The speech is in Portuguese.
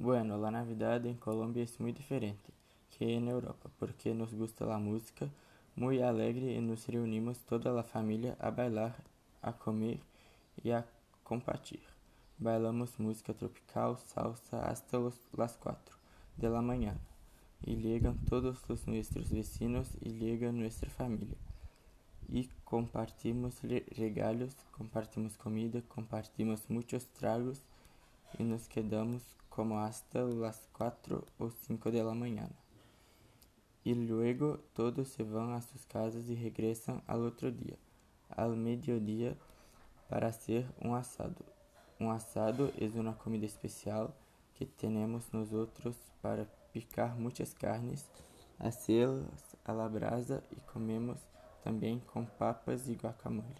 Bueno, la Navidad en Colombia es muy diferente que en Europa, porque nos gusta la música, muy alegre y nos reunimos toda la familia a bailar, a comer y a compartir. Bailamos música tropical, salsa hasta los, las 4 de la mañana y llegan todos los nuestros vecinos y llega nuestra familia. Y compartimos regalos, compartimos comida, compartimos muchos tragos y nos quedamos como hasta las 4 o 5 de la mañana. Y luego todos se van a sus casas y regresan al otro día, al mediodía, para hacer un asado. Un asado es una comida especial que tenemos nosotros para picar muitas carnes, hacerlas a la brasa e comemos também com papas e guacamole.